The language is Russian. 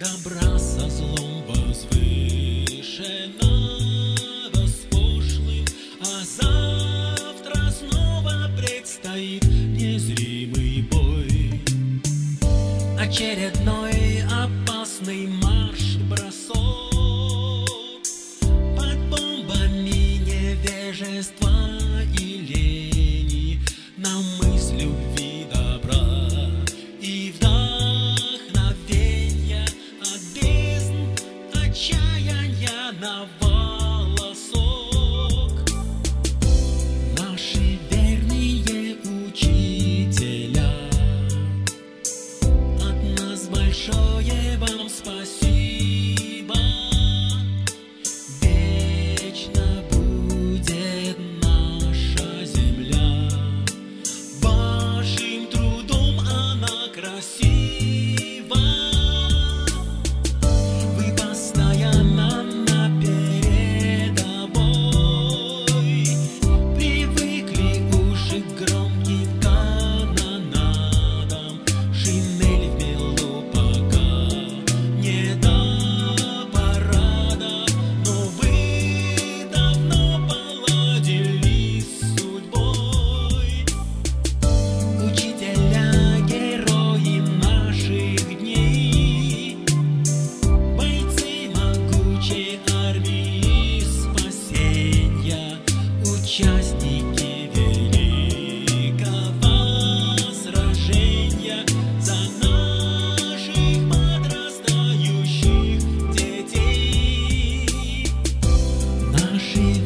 Добра со злом возвышена с пошлым, а завтра снова предстоит незримый бой. Очередной опасный марш бросок под бомбами невежества и лени нам мы she